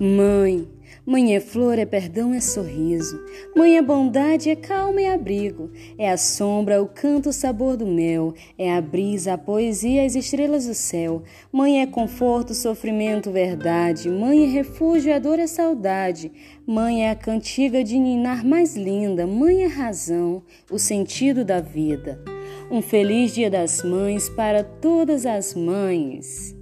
Mãe, mãe é flor, é perdão, é sorriso. Mãe é bondade, é calma, é abrigo. É a sombra, o canto, o sabor do mel. É a brisa, a poesia, as estrelas do céu. Mãe é conforto, sofrimento, verdade. Mãe é refúgio, a dor, é saudade. Mãe é a cantiga de ninar mais linda. Mãe é razão, o sentido da vida. Um feliz Dia das Mães para todas as mães.